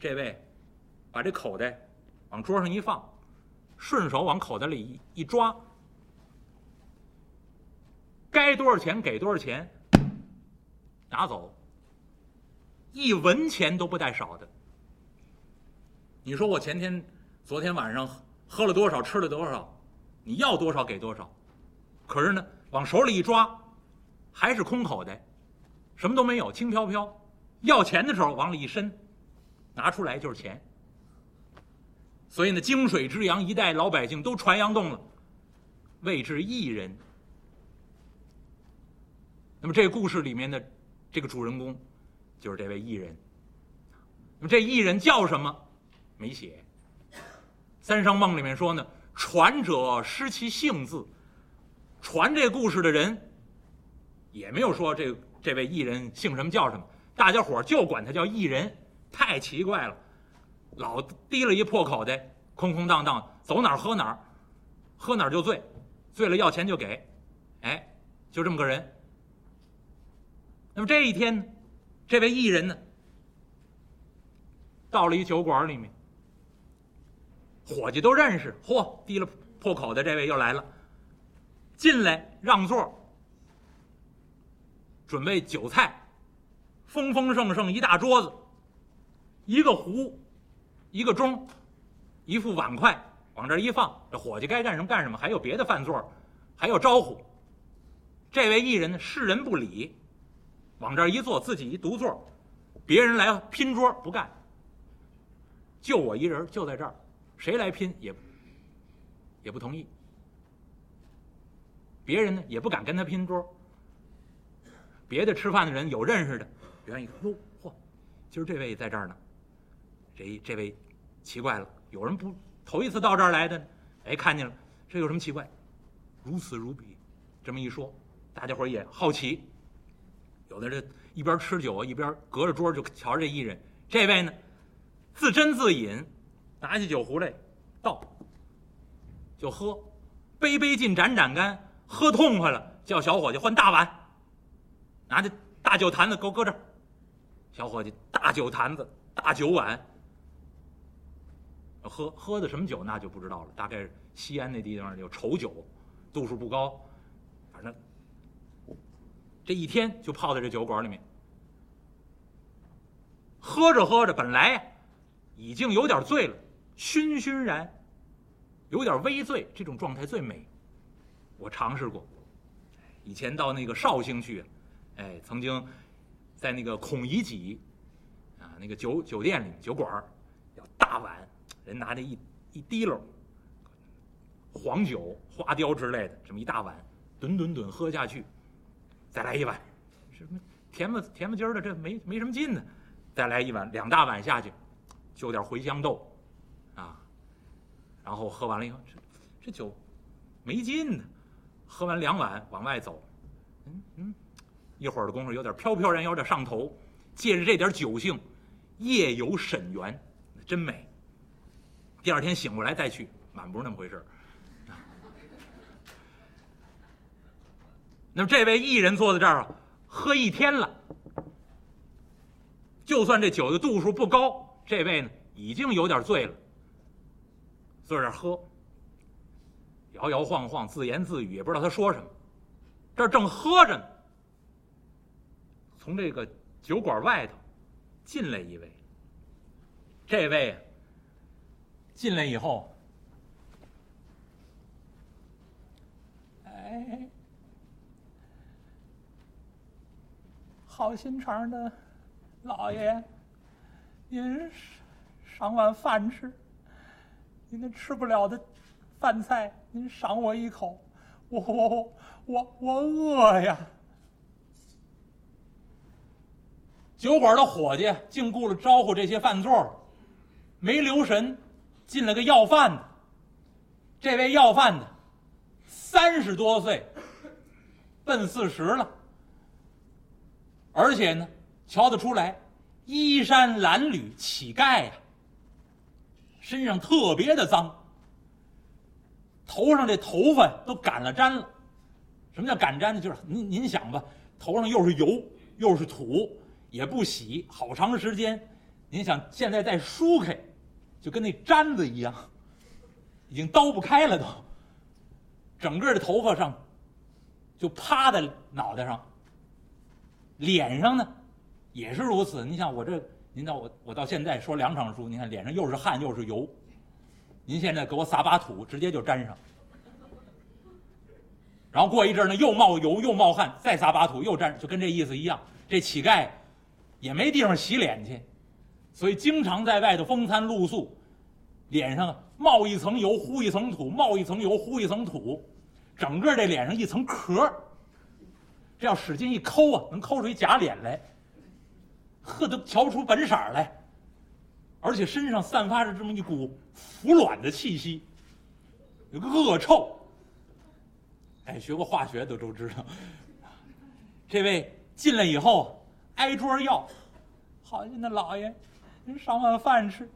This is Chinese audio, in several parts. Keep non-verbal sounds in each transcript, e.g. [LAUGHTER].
这位把这口袋往桌上一放，顺手往口袋里一一抓，该多少钱给多少钱，拿走，一文钱都不带少的。你说我前天、昨天晚上喝了多少，吃了多少，你要多少给多少，可是呢，往手里一抓，还是空口袋，什么都没有，轻飘飘。要钱的时候往里一伸，拿出来就是钱。所以呢，泾水之阳，一代老百姓都传扬动了，谓之义人。那么这故事里面的这个主人公，就是这位艺人。那么这艺人叫什么？没写。《三生梦》里面说呢，传者失其姓字，传这故事的人，也没有说这这位艺人姓什么叫什么。大家伙就管他叫艺人，太奇怪了，老提了一破口袋，空空荡荡，走哪儿喝哪儿，喝哪儿就醉，醉了要钱就给，哎，就这么个人。那么这一天呢，这位艺人呢，到了一酒馆里面，伙计都认识，嚯，提了破口袋，这位又来了，进来让座，准备酒菜。丰丰盛盛一大桌子，一个壶，一个盅，一副碗筷，往这一放，这伙计该干什么干什么。还有别的饭座，还有招呼。这位艺人呢，视人不理，往这一坐，自己一独坐，别人来拼桌不干，就我一人就在这儿，谁来拼也也不同意。别人呢也不敢跟他拼桌。别的吃饭的人有认识的。远一看，哟，嚯，今儿这位在这儿呢。这这位奇怪了，有人不头一次到这儿来的，哎，看见了，这有什么奇怪？如此如彼，这么一说，大家伙也好奇。有的这一边吃酒一边隔着桌就瞧这艺人。这位呢，自斟自饮，拿起酒壶来倒，就喝，杯杯尽盏盏干，喝痛快了，叫小伙计换大碗，拿着大酒坛子给我搁这儿。小伙计，大酒坛子、大酒碗，喝喝的什么酒那就不知道了。大概西安那地方有稠酒，度数不高，反正这一天就泡在这酒馆里面。喝着喝着，本来已经有点醉了，醺醺然，有点微醉，这种状态最美。我尝试过，以前到那个绍兴去，哎，曾经。在那个孔乙己，啊，那个酒酒店里酒馆要大碗，人拿着一一滴溜黄酒、花雕之类的，这么一大碗，吨吨吨喝下去，再来一碗，什么甜不甜不唧的，这没没什么劲呢，再来一碗，两大碗下去，就点茴香豆，啊，然后喝完了以后，这这酒没劲呢，喝完两碗往外走，嗯嗯。一会儿的功夫，有点飘飘然，有点上头。借着这点酒兴，夜游沈园，真美。第二天醒过来再去，满不是那么回事儿 [LAUGHS] 那么这位艺人坐在这儿啊，喝一天了。就算这酒的度数不高，这位呢已经有点醉了。坐这儿喝，摇摇晃晃，自言自语，也不知道他说什么。这正喝着呢。从这个酒馆外头进来一位，这位进来以后，哎，好心肠的老爷，您赏碗饭吃，您那吃不了的饭菜，您赏我一口，我我我我饿呀。酒馆的伙计竟顾了招呼这些饭座，没留神，进来个要饭的。这位要饭的，三十多岁，奔四十了，而且呢，瞧得出来，衣衫褴褛，乞丐呀，身上特别的脏，头上这头发都擀了粘了。什么叫擀粘呢？就是您您想吧，头上又是油又是土。也不洗，好长时间，您想现在再梳开，就跟那毡子一样，已经刀不开了都。整个的头发上就趴在脑袋上，脸上呢也是如此。你想我这，您到我我到现在说两场书，您看脸上又是汗又是油，您现在给我撒把土，直接就粘上。然后过一阵呢，又冒油又冒汗，再撒把土又粘，就跟这意思一样。这乞丐也没地方洗脸去，所以经常在外头风餐露宿，脸上冒一层油糊一层土，冒一层油糊一层土，整个这脸上一层壳。这要使劲一抠啊，能抠出一假脸来，呵，都瞧不出本色来。而且身上散发着这么一股腐卵的气息，有个恶臭。哎，学过化学的都知道，这位进来以后挨桌要，好心的老爷，上碗饭吃。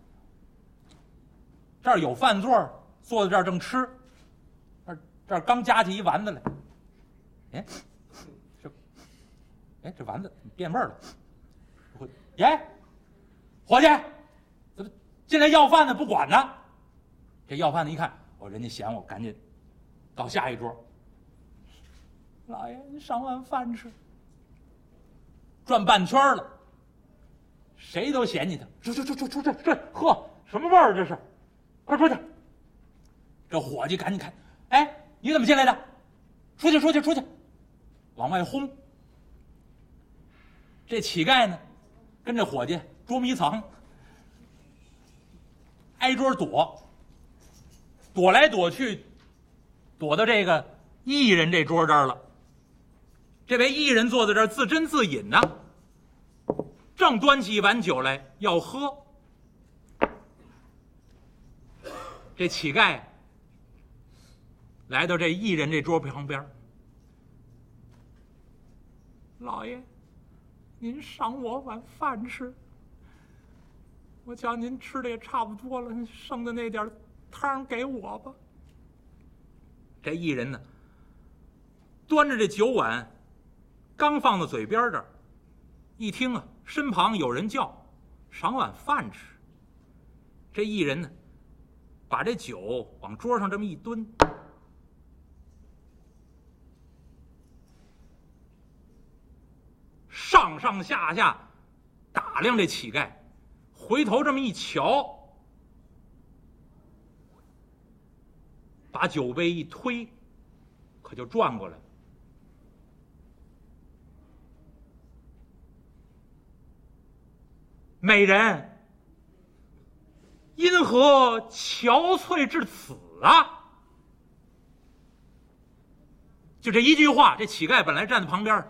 这儿有饭座，坐在这儿正吃，这这儿刚夹起一丸子来，哎，这，哎，这丸子变味儿了，耶，伙计，怎么进来要饭的不管呢？这要饭的一看，哦，人家嫌我，赶紧到下一桌。老爷，你赏碗饭吃。转半圈了，谁都嫌弃他。出出出出出去！这呵，什么味儿这是？快出去！这伙计赶紧看，哎，你怎么进来的？出去出去出去！往外轰。这乞丐呢，跟这伙计捉迷藏，挨桌躲，躲来躲去，躲到这个艺人这桌这儿了。这位艺人坐在这儿自斟自饮呢，正端起一碗酒来要喝。这乞丐来到这艺人这桌旁边，老爷，您赏我碗饭吃。我瞧您吃的也差不多了，剩的那点汤给我吧。这艺人呢，端着这酒碗。刚放到嘴边这儿，一听啊，身旁有人叫，赏碗饭吃。这艺人呢，把这酒往桌上这么一蹲，上上下下打量这乞丐，回头这么一瞧，把酒杯一推，可就转过来。美人，因何憔悴至此啊？就这一句话，这乞丐本来站在旁边，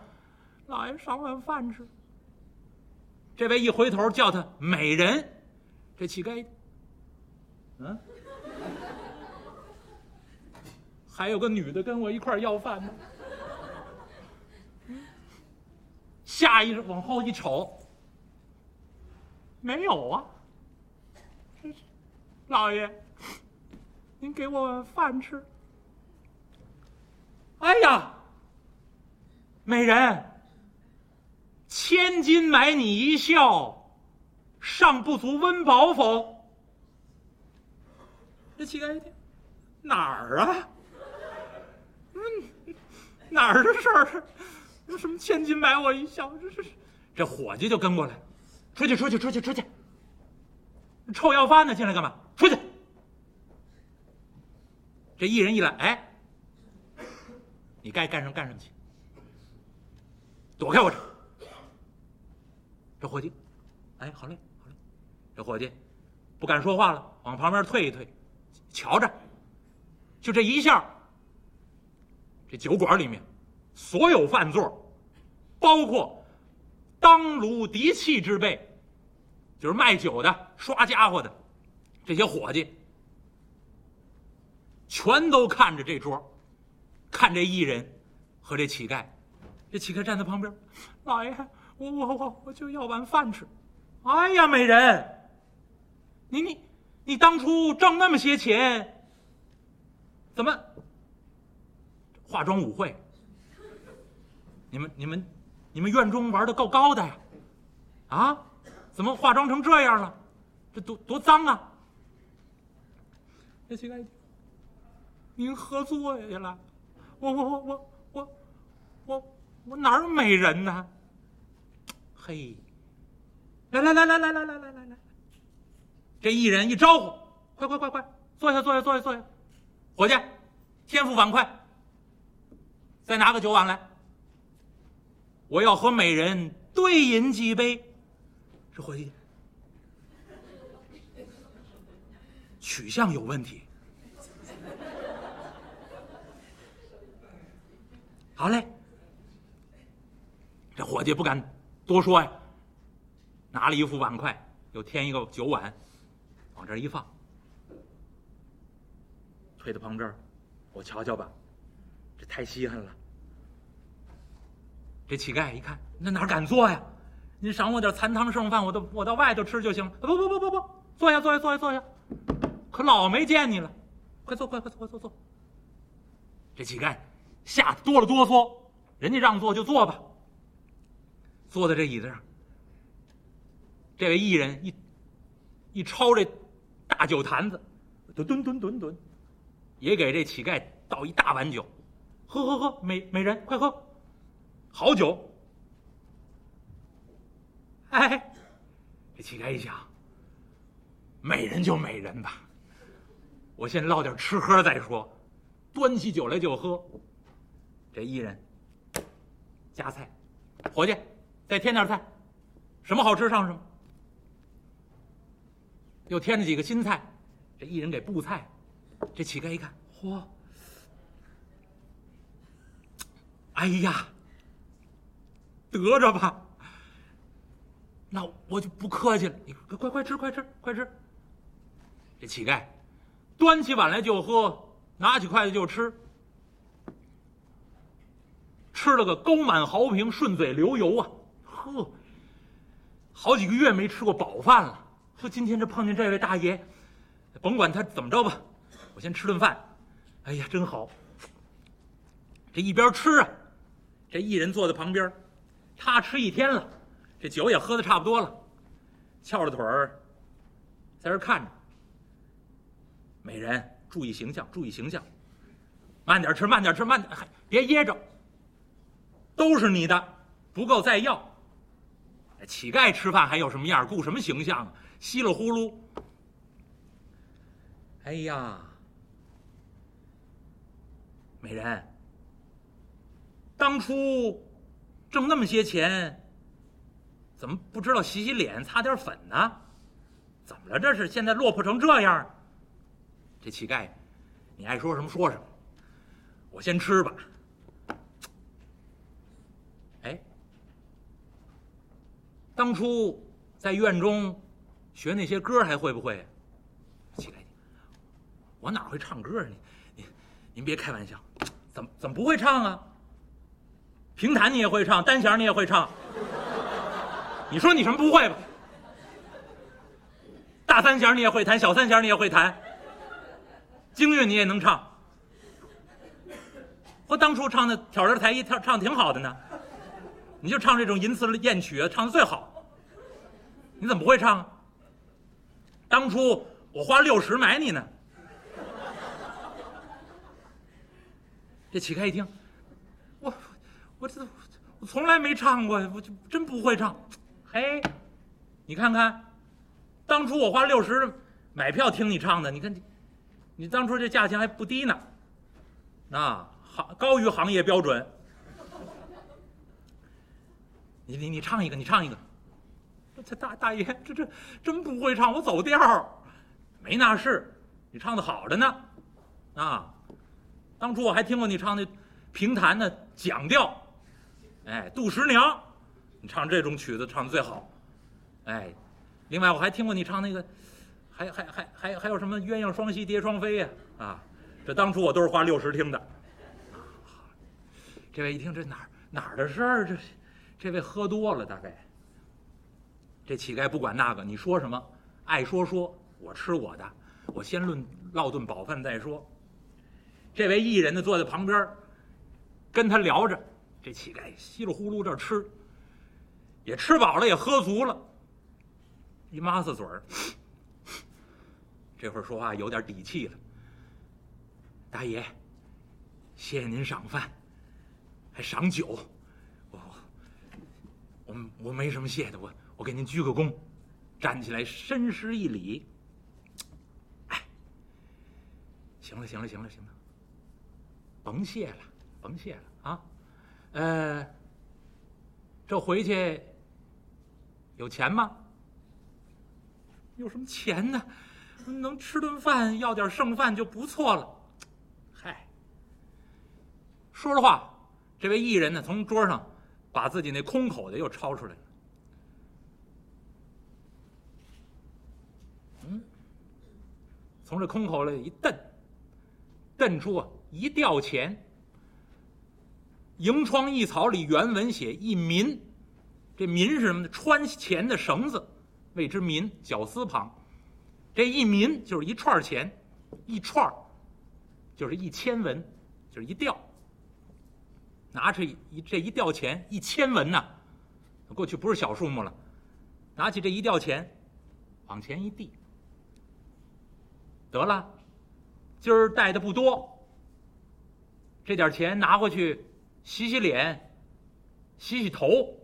老爷赏碗饭吃。这位一回头叫他美人，这乞丐，嗯，还有个女的跟我一块要饭呢。下一往后一瞅。没有啊，[LAUGHS] 老爷，您给我饭吃。哎呀，美人，千金买你一笑，尚不足温饱否？这乞丐一听，哪儿啊？嗯，哪儿的事儿？有什么千金买我一笑？这是，这伙计就跟过来。出去，出去，出去，出去！臭要饭的进来干嘛？出去！这一人一来，哎，你该干什么干什么去，躲开我这！这伙计，哎，好嘞，好嘞。这伙计不敢说话了，往旁边退一退，瞧着，就这一下，这酒馆里面所有饭座，包括。当炉敌气之辈，就是卖酒的、刷家伙的，这些伙计，全都看着这桌，看这艺人和这乞丐。这乞丐站在旁边，老爷，我我我我就要碗饭吃。哎呀，美人，你你你当初挣那么些钱，怎么化妆舞会？你们你们。你们院中玩的够高的呀，啊，怎么化妆成这样了？这多多脏啊！这乞丐，您喝醉了，我我我我我我我哪儿美人呢？嘿，来来来来来来来来来来，这一人一招呼，快快快快，坐下坐下坐下坐下，伙计，天赋碗筷，再拿个酒碗来，我要和美人对饮几杯。这伙计取向有问题。好嘞，这伙计不敢多说呀，拿了一副碗筷，又添一个酒碗，往这一放，推到旁边，我瞧瞧吧，这太稀罕了。这乞丐一看，那哪敢坐呀？您赏我点残汤剩饭，我到我到外头吃就行了。不不不不不，坐下坐下坐下坐下，可老没见你了，快坐快快坐坐坐。这乞丐。吓得哆了哆嗦，人家让坐就坐吧。坐在这椅子上，这位艺人一一抄这大酒坛子，就吨吨吨吨，也给这乞丐倒一大碗酒，喝喝喝，美美人快喝，好酒。哎，这乞丐一想，美人就美人吧，我先捞点吃喝再说，端起酒来就喝。这艺人夹菜，伙计，再添点菜，什么好吃上什么。又添了几个新菜，这艺人给布菜。这乞丐一看，嚯，哎呀，得着吧，那我就不客气了，你快快吃，快吃，快吃。这乞丐端起碗来就喝，拿起筷子就吃。吃了个高满豪平，顺嘴流油啊！呵，好几个月没吃过饱饭了。说今天这碰见这位大爷，甭管他怎么着吧，我先吃顿饭。哎呀，真好！这一边吃啊，这艺人坐在旁边，他吃一天了，这酒也喝的差不多了，翘着腿儿在这看着。美人，注意形象，注意形象，慢点吃，慢点吃，慢点，别噎着。都是你的，不够再要。乞丐吃饭还有什么样？顾什么形象啊？稀里呼噜。哎呀，美人，当初挣那么些钱，怎么不知道洗洗脸、擦点粉呢？怎么了？这是现在落魄成这样？这乞丐，你爱说什么说什么。我先吃吧。哎当初在院中学那些歌还会不会？乞丐，我哪会唱歌啊？您您您别开玩笑，怎么怎么不会唱啊？评弹你也会唱，单弦你也会唱。你说你什么不会吧？大三弦你也会弹，小三弦你也会弹，京韵你也能唱。我当初唱的挑着台一跳，唱挺好的呢。你就唱这种淫词艳曲，唱的最好。你怎么不会唱啊？当初我花六十买你呢。这乞丐一听，我这我从来没唱过，我就真不会唱。嘿，你看看，当初我花六十买票听你唱的，你看你，你当初这价钱还不低呢，啊，行高于行业标准。你你你唱一个，你唱一个。这大大爷，这这真不会唱，我走调没那事。你唱的好着呢，啊，当初我还听过你唱那评弹的讲调，哎，杜十娘，你唱这种曲子唱的最好，哎，另外我还听过你唱那个，还还还还还有什么鸳鸯双栖蝶双飞呀，啊，这当初我都是花六十听的。这位一听这哪儿哪儿的事儿？这。这位喝多了，大概。这乞丐不管那个，你说什么，爱说说，我吃我的，我先论烙顿饱饭再说。这位艺人呢，坐在旁边，跟他聊着。这乞丐稀里呼噜这吃，也吃饱了，也喝足了。一抹子嘴儿，这会儿说话有点底气了。大爷，谢谢您赏饭，还赏酒，我我我没什么谢的，我我给您鞠个躬，站起来深施一礼。哎，行了行了行了行了，甭谢了甭谢了啊，呃，这回去有钱吗？有什么钱呢？能吃顿饭，要点剩饭就不错了。嗨，说着话，这位艺人呢，从桌上把自己那空口的又抄出来了。嗯，从这空口里一瞪，瞪出啊一吊钱。楹窗一草里原文写一民，这民是什么呢？穿钱的绳子。谓之民，绞丝旁，这一民就是一串钱，一串就是一千文，就是一吊。拿着一这一吊钱一千文呐，过去不是小数目了。拿起这一吊钱，往前一递，得了，今儿带的不多。这点钱拿回去洗洗脸，洗洗头，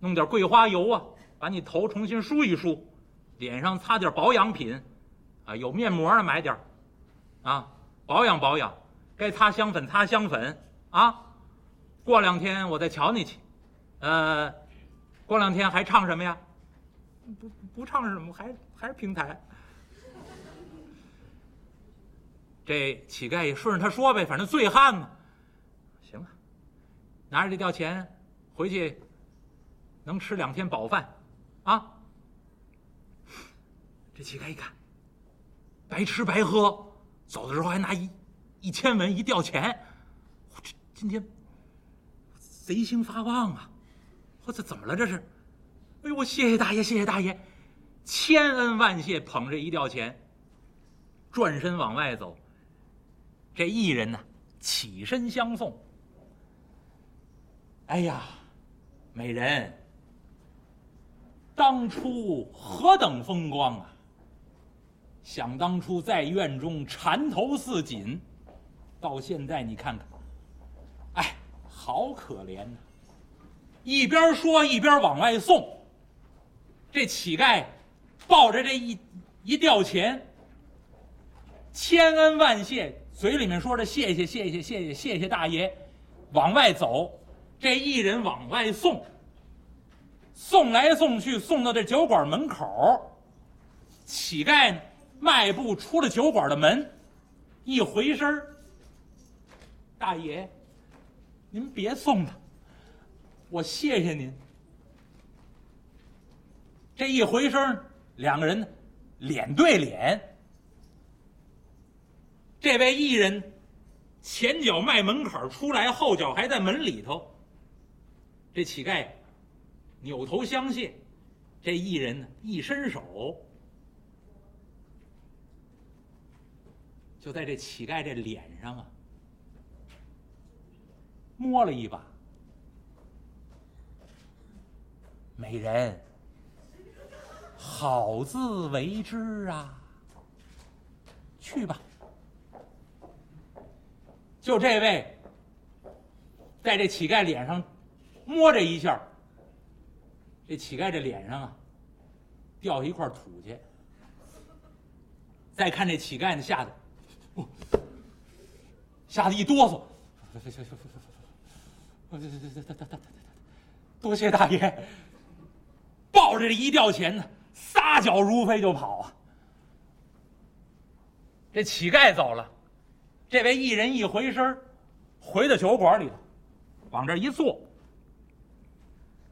弄点桂花油啊。把你头重新梳一梳，脸上擦点保养品，啊，有面膜的买点啊，保养保养。该擦香粉擦香粉啊。过两天我再瞧你去，呃，过两天还唱什么呀？不不唱什么，还还是平台。这乞丐也顺着他说呗，反正醉汉嘛。拿着这吊钱回去，能吃两天饱饭。啊！这乞丐一看，白吃白喝，走的时候还拿一一千文一吊钱，我这今天贼心发旺啊！我这怎么了？这是？哎呦，我谢谢大爷，谢谢大爷，千恩万谢！捧着一吊钱，转身往外走。这艺人呢，起身相送。哎呀，美人！当初何等风光啊！想当初在院中缠头似锦，到现在你看看，哎，好可怜呐！一边说一边往外送。这乞丐抱着这一一吊钱，千恩万谢，嘴里面说着谢谢谢谢谢谢谢谢大爷，往外走。这一人往外送。送来送去，送到这酒馆门口。乞丐，迈步出了酒馆的门，一回身大爷，您别送了，我谢谢您。”这一回身两个人脸对脸。这位艺人前脚迈门槛出来，后脚还在门里头。这乞丐。扭头相谢，这艺人呢一伸手，就在这乞丐这脸上啊摸了一把。美人，好自为之啊！去吧。就这位，在这乞丐脸上摸这一下。这乞丐这脸上啊，掉一块土去。再看这乞丐呢，吓得，吓得一哆嗦。多谢大爷。抱着这一吊钱呢，撒脚如飞就跑啊。这乞丐走了，这位艺人一回身，回到酒馆里头，往这一坐。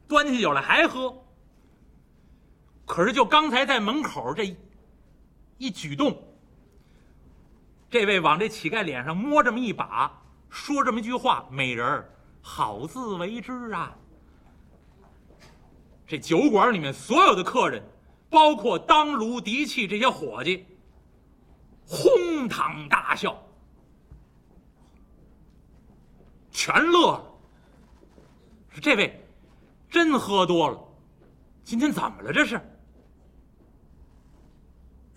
端起酒来还喝，可是就刚才在门口这一举动，这位往这乞丐脸上摸这么一把，说这么一句话：“美人儿，好自为之啊！”这酒馆里面所有的客人，包括当炉嫡器这些伙计，哄堂大笑，全乐了。是这位。真喝多了，今天怎么了？这是，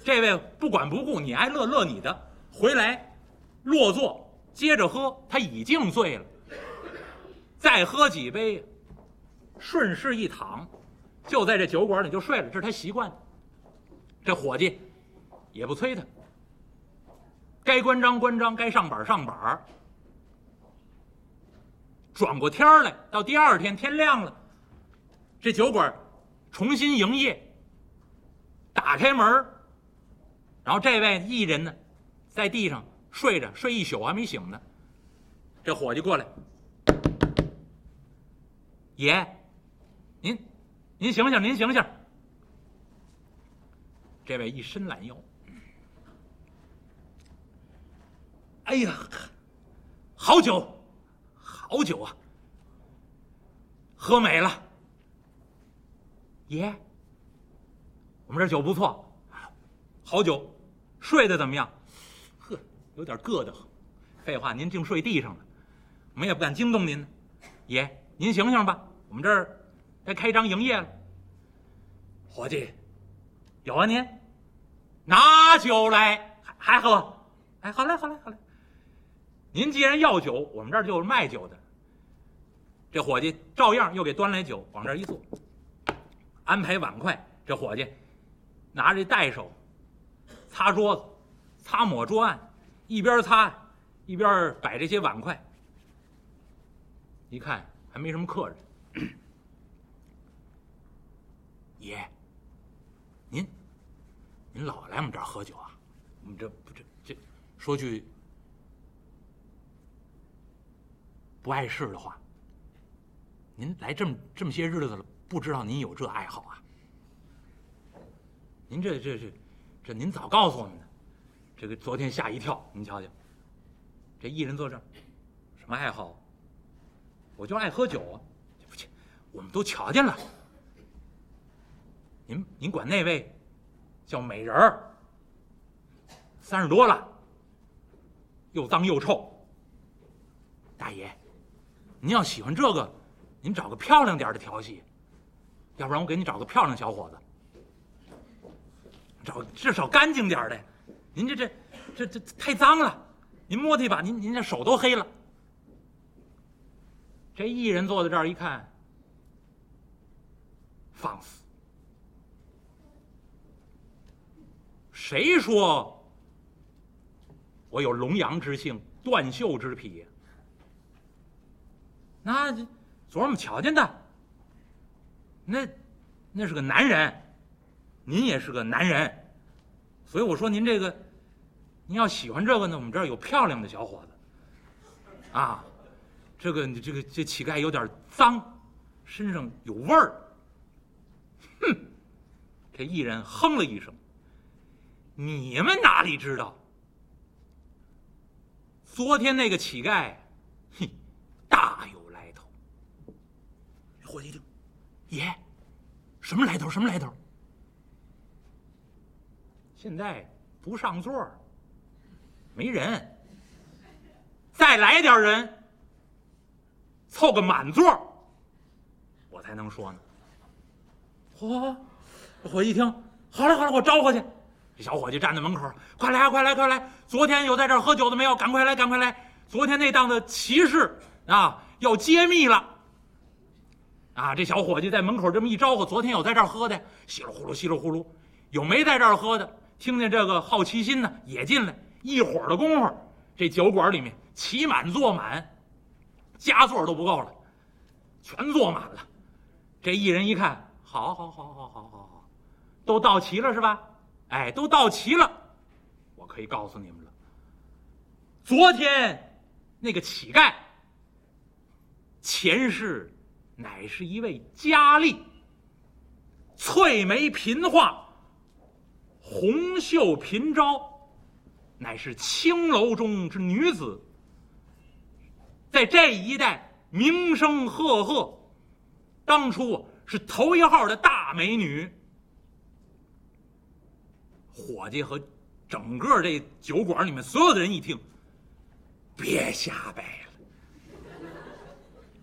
这位不管不顾，你爱乐乐你的，回来落座接着喝，他已经醉了，再喝几杯，顺势一躺，就在这酒馆里就睡了，这是他习惯。这伙计也不催他，该关张关张，该上板上板。转过天来，到第二天天亮了，这酒馆重新营业。打开门然后这位艺人呢，在地上睡着，睡一宿还没醒呢。这伙计过来，爷，您，您醒醒，您醒醒。这位一伸懒腰，哎呀，好酒，好酒啊，喝美了，爷。我们这酒不错，好酒，睡得怎么样？呵，有点硌得慌。废话，您净睡地上了，我们也不敢惊动您呢。爷，您醒醒吧，我们这儿该开张营业了。伙计，有啊您，拿酒来，还还喝？哎，好嘞，好嘞，好嘞。您既然要酒，我们这儿就是卖酒的。这伙计照样又给端来酒，往这儿一坐，安排碗筷。这伙计。拿着袋手，擦桌子，擦抹桌案，一边擦，一边摆这些碗筷。一看还没什么客人，[COUGHS] 爷，您，您老来我们这儿喝酒啊？我们这不这这，说句不碍事的话，您来这么这么些日子了，不知道您有这爱好啊？您这这这，这您早告诉我们的，这个昨天吓一跳。您瞧瞧，这艺人坐这儿，什么爱好？我就爱喝酒啊！不去，我们都瞧见了。您您管那位叫美人儿，三十多了，又脏又臭。大爷，您要喜欢这个，您找个漂亮点的调戏，要不然我给你找个漂亮小伙子。找至少干净点的，您这这这这太脏了，您摸它一把，您您这手都黑了。这艺人坐在这儿一看，放肆！谁说我有龙阳之性、断袖之癖？那昨儿我们瞧见的，那那是个男人。您也是个男人，所以我说您这个，您要喜欢这个呢，我们这儿有漂亮的小伙子，啊，这个这个这乞丐有点脏，身上有味儿，哼，这艺人哼了一声，你们哪里知道，昨天那个乞丐，哼，大有来头。伙计一听，爷，什么来头？什么来头？现在不上座没人，再来点人，凑个满座我才能说呢。嚯，我一听，好了好了，我招呼去。这小伙计站在门口，快来快来快来！昨天有在这儿喝酒的没有？赶快来赶快来！昨天那档子骑士啊，要揭秘了。啊，这小伙计在门口这么一招呼，昨天有在这儿喝的，稀里呼噜稀里呼噜，有没在这儿喝的？听见这个好奇心呢，也进来。一会儿的功夫，这酒馆里面起满坐满，加座都不够了，全坐满了。这一人一看，好，好，好，好，好，好，好，都到齐了是吧？哎，都到齐了。我可以告诉你们了，昨天那个乞丐，前世乃是一位佳丽，翠眉颦画。红袖频招，乃是青楼中之女子，在这一带名声赫赫，当初是头一号的大美女。伙计和整个这酒馆里面所有的人一听，别瞎掰了，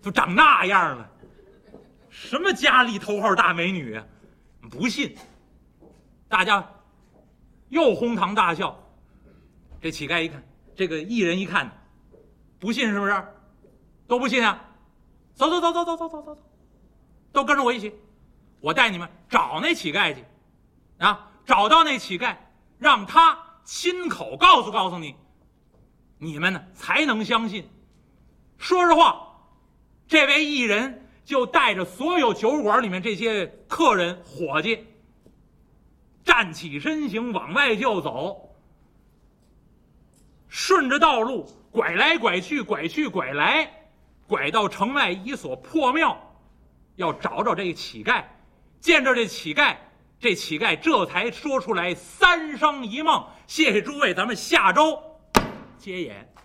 都长那样了，什么佳丽头号大美女啊？不信，大家。又哄堂大笑。这乞丐一看，这个艺人一看，不信是不是？都不信啊！走走走走走走走走走，都跟着我一起，我带你们找那乞丐去，啊，找到那乞丐，让他亲口告诉告诉你，你们呢才能相信。说实话，这位艺人就带着所有酒馆里面这些客人伙计，站起身形往外就走，顺着道路拐来拐去，拐去拐来。拐到城外一所破庙，要找找这个乞丐。见着这乞丐，这乞丐这才说出来三生一梦。谢谢诸位，咱们下周接演。